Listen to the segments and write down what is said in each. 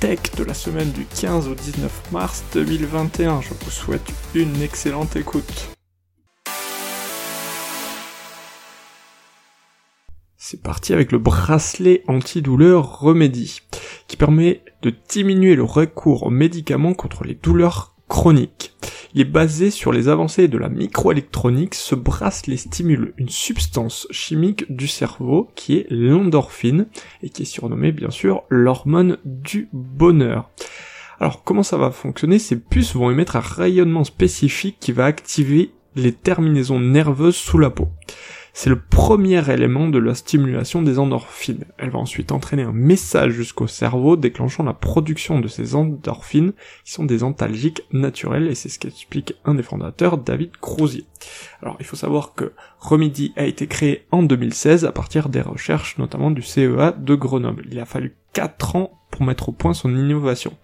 tech de la semaine du 15 au 19 mars 2021. Je vous souhaite une excellente écoute. C'est parti avec le bracelet antidouleur Remedy, qui permet de diminuer le recours aux médicaments contre les douleurs chroniques. Il est basé sur les avancées de la microélectronique. Ce bracelet stimule une substance chimique du cerveau qui est l'endorphine et qui est surnommée bien sûr l'hormone du bonheur. Alors comment ça va fonctionner? Ces puces vont émettre un rayonnement spécifique qui va activer les terminaisons nerveuses sous la peau. C'est le premier élément de la stimulation des endorphines. Elle va ensuite entraîner un message jusqu'au cerveau déclenchant la production de ces endorphines qui sont des antalgiques naturels et c'est ce qu'explique un des fondateurs, David Crozier. Alors il faut savoir que Remedy a été créé en 2016 à partir des recherches notamment du CEA de Grenoble. Il a fallu 4 ans pour mettre au point son innovation.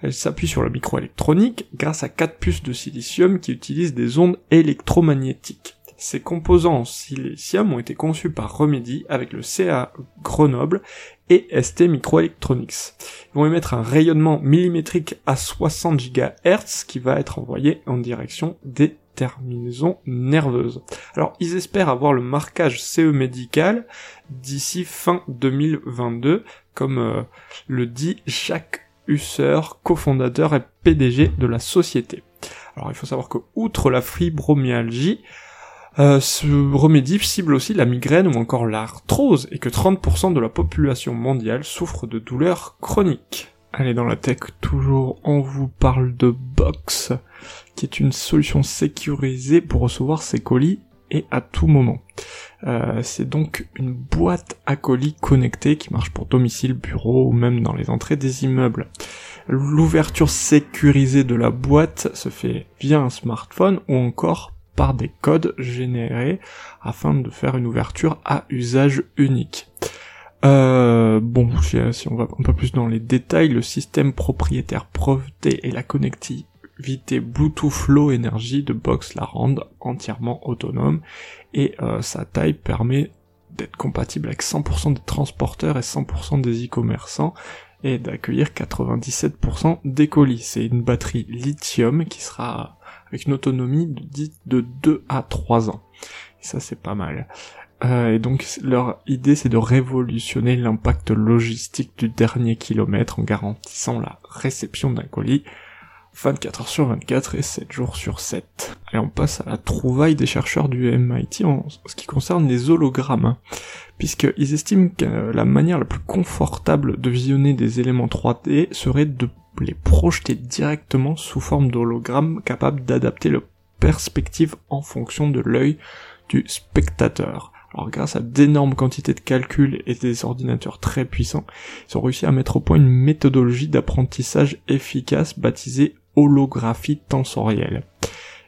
Elle s'appuie sur la microélectronique grâce à quatre puces de silicium qui utilisent des ondes électromagnétiques. Ces composants silicium ont été conçus par Remedy avec le CA Grenoble et ST Microelectronics. Ils vont émettre un rayonnement millimétrique à 60 GHz qui va être envoyé en direction des terminaisons nerveuses. Alors ils espèrent avoir le marquage CE médical d'ici fin 2022, comme euh, le dit Jacques Husser, cofondateur et PDG de la société. Alors il faut savoir que outre la fibromyalgie, euh, ce remédie cible aussi la migraine ou encore l'arthrose et que 30% de la population mondiale souffre de douleurs chroniques. Allez, dans la tech, toujours, on vous parle de Box, qui est une solution sécurisée pour recevoir ses colis et à tout moment. Euh, c'est donc une boîte à colis connectée qui marche pour domicile, bureau ou même dans les entrées des immeubles. L'ouverture sécurisée de la boîte se fait via un smartphone ou encore par des codes générés afin de faire une ouverture à usage unique. Euh, bon, si on va un peu plus dans les détails, le système propriétaire breveté et la connectivité Bluetooth Low Energy de Box la rendent entièrement autonome et euh, sa taille permet d'être compatible avec 100% des transporteurs et 100% des e-commerçants et d'accueillir 97% des colis. C'est une batterie lithium qui sera avec une autonomie de, de 2 à 3 ans. Ça c'est pas mal. Euh, et donc leur idée c'est de révolutionner l'impact logistique du dernier kilomètre en garantissant la réception d'un colis 24 heures sur 24 et 7 jours sur 7. Et on passe à la trouvaille des chercheurs du MIT en ce qui concerne les hologrammes, puisqu'ils estiment que la manière la plus confortable de visionner des éléments 3D serait de les projeter directement sous forme d'hologramme capable d'adapter le perspective en fonction de l'œil du spectateur. Alors grâce à d'énormes quantités de calculs et des ordinateurs très puissants, ils ont réussi à mettre au point une méthodologie d'apprentissage efficace baptisée holographie tensorielle.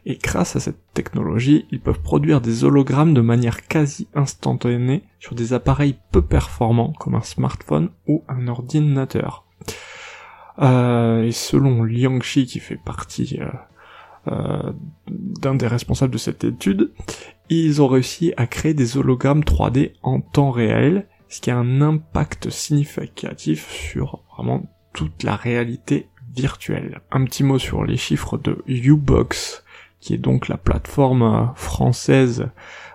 Et grâce à cette technologie, ils peuvent produire des hologrammes de manière quasi instantanée sur des appareils peu performants comme un smartphone ou un ordinateur. Euh, et selon Liang qui fait partie euh, euh, d'un des responsables de cette étude, ils ont réussi à créer des hologrammes 3D en temps réel, ce qui a un impact significatif sur vraiment toute la réalité Un petit mot sur les chiffres de Ubox, qui est donc la plateforme française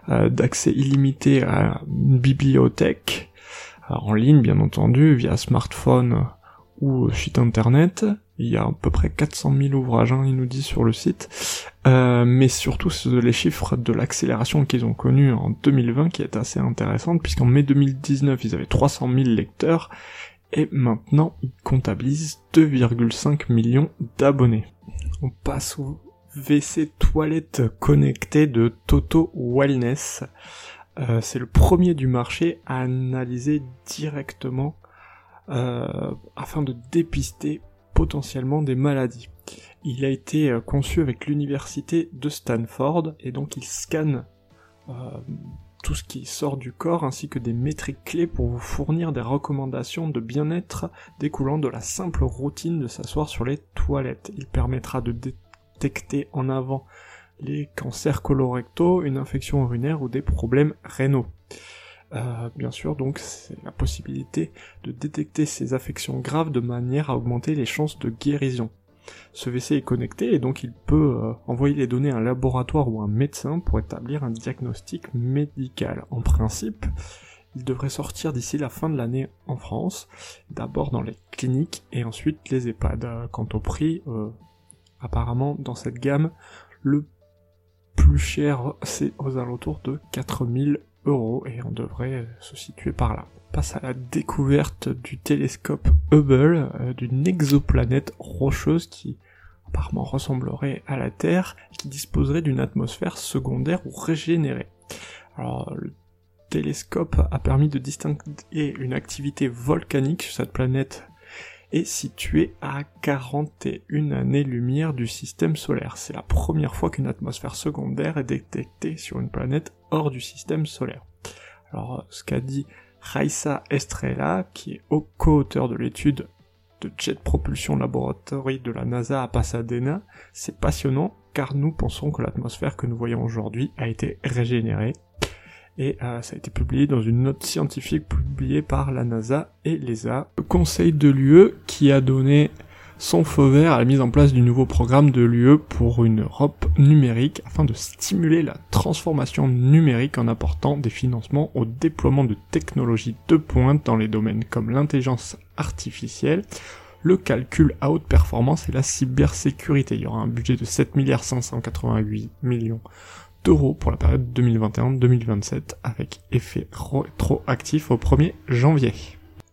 d'accès illimité à une bibliothèque en ligne bien entendu via smartphone ou site internet. Il y a à peu près 400 000 ouvrages, hein, il nous dit sur le site. Euh, mais surtout les chiffres de l'accélération qu'ils ont connue en 2020 qui est assez intéressante, puisqu'en mai 2019 ils avaient 300 000 lecteurs, et maintenant ils comptabilisent 2,5 millions d'abonnés. On passe au WC toilette connecté de Toto Wellness. Euh, c'est le premier du marché à analyser directement euh, afin de dépister potentiellement des maladies. Il a été euh, conçu avec l'université de Stanford et donc il scanne euh, tout ce qui sort du corps ainsi que des métriques clés pour vous fournir des recommandations de bien-être découlant de la simple routine de s'asseoir sur les toilettes. Il permettra de détecter en avant les cancers colorectaux, une infection urinaire ou des problèmes rénaux. Euh, bien sûr, donc c'est la possibilité de détecter ces affections graves de manière à augmenter les chances de guérison. Ce WC est connecté et donc il peut euh, envoyer les données à un laboratoire ou un médecin pour établir un diagnostic médical. En principe, il devrait sortir d'ici la fin de l'année en France, d'abord dans les cliniques et ensuite les EHPAD. Euh, quant au prix, apparemment dans cette gamme, le plus cher c'est aux alentours de 4000 et on devrait se situer par là. On passe à la découverte du télescope Hubble euh, d'une exoplanète rocheuse qui apparemment ressemblerait à la Terre qui disposerait d'une atmosphère secondaire ou régénérée. Alors le télescope a permis de distinguer une activité volcanique sur cette planète est situé à 41 années-lumière du système solaire. C'est la première fois qu'une atmosphère secondaire est détectée sur une planète hors du système solaire. Alors, ce qu'a dit Raissa Estrella, qui est au co-auteur de l'étude de Jet Propulsion Laboratory de la NASA à Pasadena, c'est passionnant car nous pensons que l'atmosphère que nous voyons aujourd'hui a été régénérée et euh, ça a été publié dans une note scientifique publiée par la NASA et l'ESA. Le Conseil de l'UE qui a donné son feu vert à la mise en place du nouveau programme de l'UE pour une Europe numérique afin de stimuler la transformation numérique en apportant des financements au déploiement de technologies de pointe dans les domaines comme l'intelligence artificielle, le calcul à haute performance et la cybersécurité. Il y aura un budget de 7 milliards 588 millions d'euros pour la période 2021-2027 avec effet rétroactif au 1er janvier.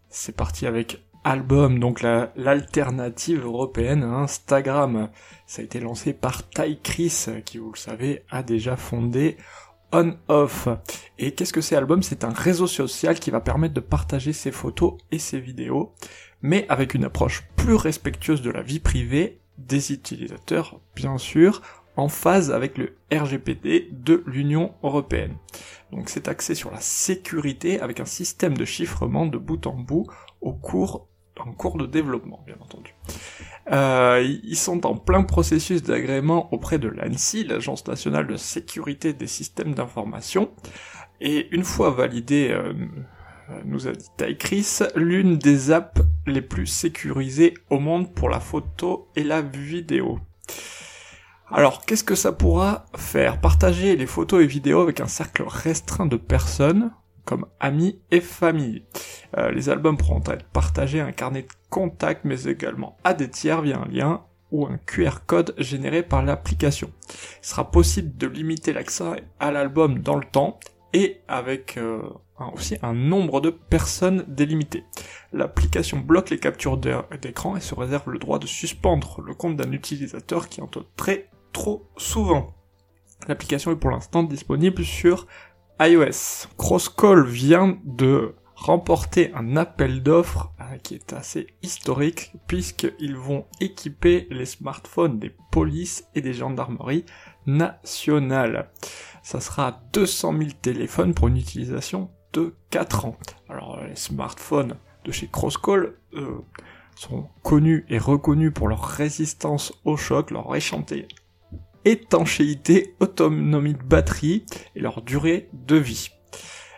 C'est parti avec Album, donc l'alternative européenne à Instagram. Ça a été lancé par Ty Chris, qui vous le savez a déjà fondé On-Off. Et qu'est-ce que c'est Album? C'est un réseau social qui va permettre de partager ses photos et ses vidéos, mais avec une approche plus respectueuse de la vie privée des utilisateurs, bien sûr, en phase avec le RGPD de l'Union européenne. Donc c'est axé sur la sécurité avec un système de chiffrement de bout en bout au cours en cours de développement, bien entendu. Euh, ils sont en plein processus d'agrément auprès de l'ANSI, l'Agence nationale de sécurité des systèmes d'information, et une fois validé, euh, nous a dit Chris, l'une des apps les plus sécurisées au monde pour la photo et la vidéo. Alors, qu'est-ce que ça pourra faire? Partager les photos et vidéos avec un cercle restreint de personnes, comme amis et famille. Euh, les albums pourront être partagés à un carnet de contact, mais également à des tiers via un lien ou un QR code généré par l'application. Il sera possible de limiter l'accès à l'album dans le temps et avec euh, aussi un nombre de personnes délimité. L'application bloque les captures d'écran et se réserve le droit de suspendre le compte d'un utilisateur qui en très trop souvent. L'application est pour l'instant disponible sur iOS. Crosscall vient de remporter un appel d'offres euh, qui est assez historique puisqu'ils vont équiper les smartphones des polices et des gendarmeries nationales. Ça sera 200 000 téléphones pour une utilisation de 4 ans. Alors les smartphones de chez Crosscall sont connus et reconnus pour leur résistance au choc, leur échanté étanchéité, autonomie de batterie et leur durée de vie.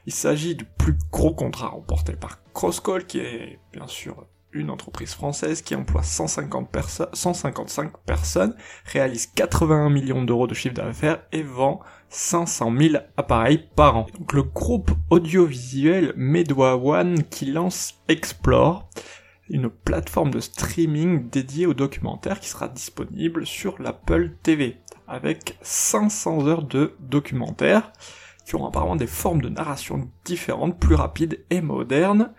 Il s'agit du plus gros contrat remporté par Crosscall, qui est bien sûr une entreprise française qui emploie 150 155 personnes, réalise 81 millions d'euros de chiffre d'affaires et vend 500 000 appareils par an. Donc le groupe audiovisuel Medwa One qui lance Explore, une plateforme de streaming dédiée aux documentaires qui sera disponible sur l'Apple TV avec 500 heures de documentaires qui auront apparemment des formes de narration différentes, plus rapides et modernes,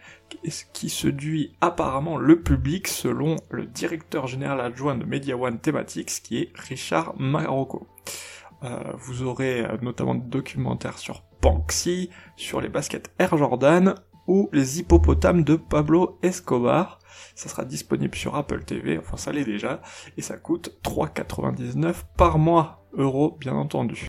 ce qui séduit apparemment le public selon le directeur général adjoint de Media One Thematics qui est Richard Marocco. Euh, vous aurez euh, notamment des documentaires sur Banksy, sur les baskets Air Jordan ou Les hippopotames de Pablo Escobar. Ça sera disponible sur Apple TV, enfin ça l'est déjà, et ça coûte 3,99 par mois, euros bien entendu.